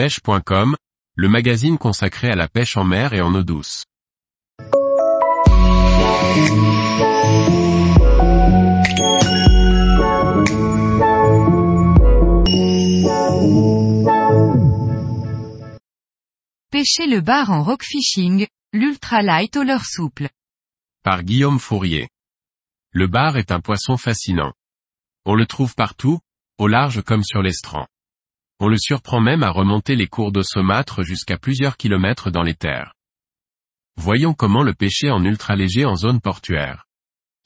pêche.com, le magazine consacré à la pêche en mer et en eau douce. Pêcher le bar en rock fishing, l'ultra light au leurre souple. Par Guillaume Fourier. Le bar est un poisson fascinant. On le trouve partout, au large comme sur l'estran. On le surprend même à remonter les cours d'eau saumâtre jusqu'à plusieurs kilomètres dans les terres. Voyons comment le pêcher en ultra léger en zone portuaire.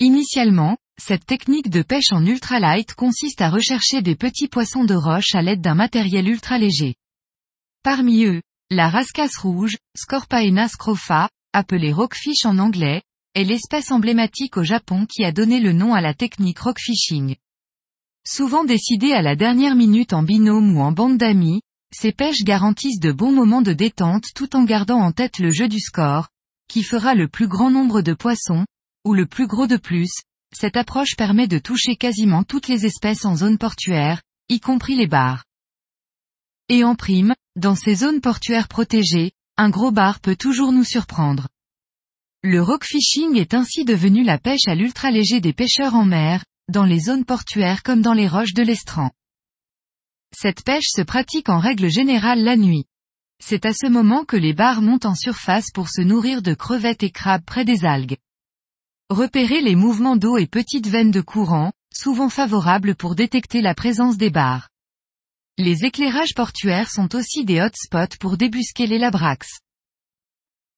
Initialement, cette technique de pêche en ultralight consiste à rechercher des petits poissons de roche à l'aide d'un matériel ultra léger. Parmi eux, la rascasse rouge, Scorpaena scrofa, appelée rockfish en anglais, est l'espèce emblématique au Japon qui a donné le nom à la technique rockfishing. Souvent décidées à la dernière minute en binôme ou en bande d'amis, ces pêches garantissent de bons moments de détente tout en gardant en tête le jeu du score, qui fera le plus grand nombre de poissons, ou le plus gros de plus, cette approche permet de toucher quasiment toutes les espèces en zone portuaire, y compris les bars. Et en prime, dans ces zones portuaires protégées, un gros bar peut toujours nous surprendre. Le rockfishing est ainsi devenu la pêche à l'ultra léger des pêcheurs en mer, dans les zones portuaires comme dans les roches de l'estran. Cette pêche se pratique en règle générale la nuit. C'est à ce moment que les bars montent en surface pour se nourrir de crevettes et crabes près des algues. Repérer les mouvements d'eau et petites veines de courant, souvent favorables pour détecter la présence des bars. Les éclairages portuaires sont aussi des hotspots pour débusquer les labrax.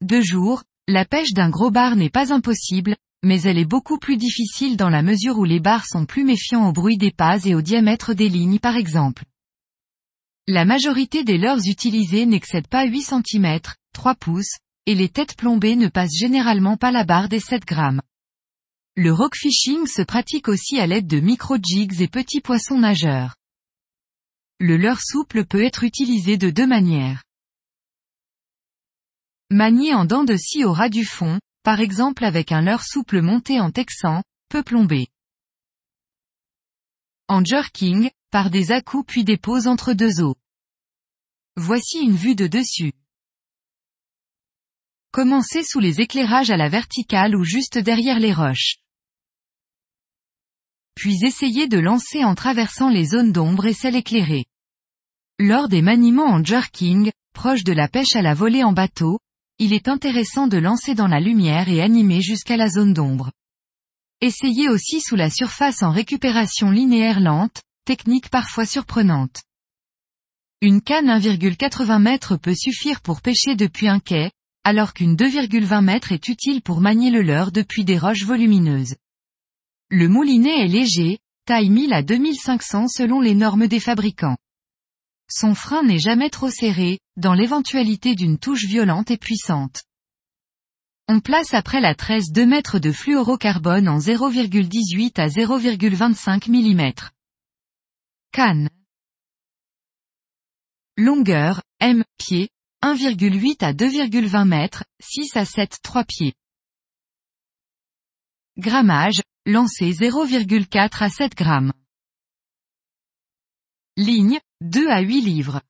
De jour, la pêche d'un gros bar n'est pas impossible, mais elle est beaucoup plus difficile dans la mesure où les bars sont plus méfiants au bruit des pas et au diamètre des lignes par exemple. La majorité des leurres utilisées n'excèdent pas 8 cm, 3 pouces, et les têtes plombées ne passent généralement pas la barre des 7 grammes. Le rockfishing se pratique aussi à l'aide de micro-jigs et petits poissons nageurs. Le leurre souple peut être utilisé de deux manières. Manié en dents de scie au ras du fond, par exemple avec un leurre souple monté en texan, peu plombé. En jerking, par des à-coups puis des pauses entre deux os. Voici une vue de dessus. Commencez sous les éclairages à la verticale ou juste derrière les roches. Puis essayez de lancer en traversant les zones d'ombre et celles éclairées. Lors des maniements en jerking, proche de la pêche à la volée en bateau, il est intéressant de lancer dans la lumière et animer jusqu'à la zone d'ombre. Essayez aussi sous la surface en récupération linéaire lente, technique parfois surprenante. Une canne 1,80 m peut suffire pour pêcher depuis un quai, alors qu'une 2,20 m est utile pour manier le leurre depuis des roches volumineuses. Le moulinet est léger, taille 1000 à 2500 selon les normes des fabricants. Son frein n'est jamais trop serré, dans l'éventualité d'une touche violente et puissante. On place après la tresse 2 mètres de fluorocarbone en 0,18 à 0,25 mm. Canne. Longueur, M, pied, 1,8 à 2,20 mètres, 6 à 7, 3 pieds. Grammage, lancé 0,4 à 7 grammes. Ligne, 2 à 8 livres.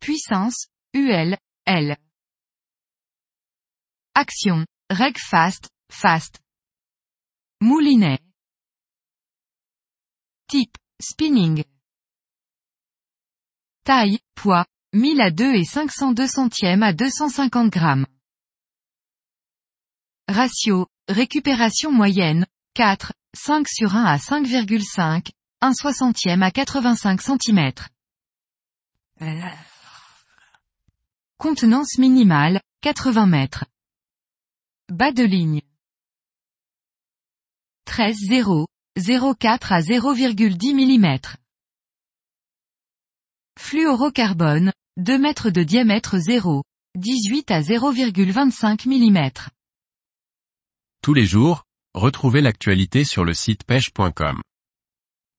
Puissance, UL, L. Action, reg fast, fast. Moulinet. Type, spinning. Taille, poids, 1000 à 2 et 502 centièmes à 250 grammes. Ratio, récupération moyenne, 4, 5 sur 1 à 5,5, 1 soixantième à 85 cm. Contenance minimale, 80 mètres. Bas de ligne. 13 0, 0,4 à 0,10 mm. Fluorocarbone, 2 mètres de diamètre 0, 18 à 0,25 mm. Tous les jours, retrouvez l'actualité sur le site pêche.com.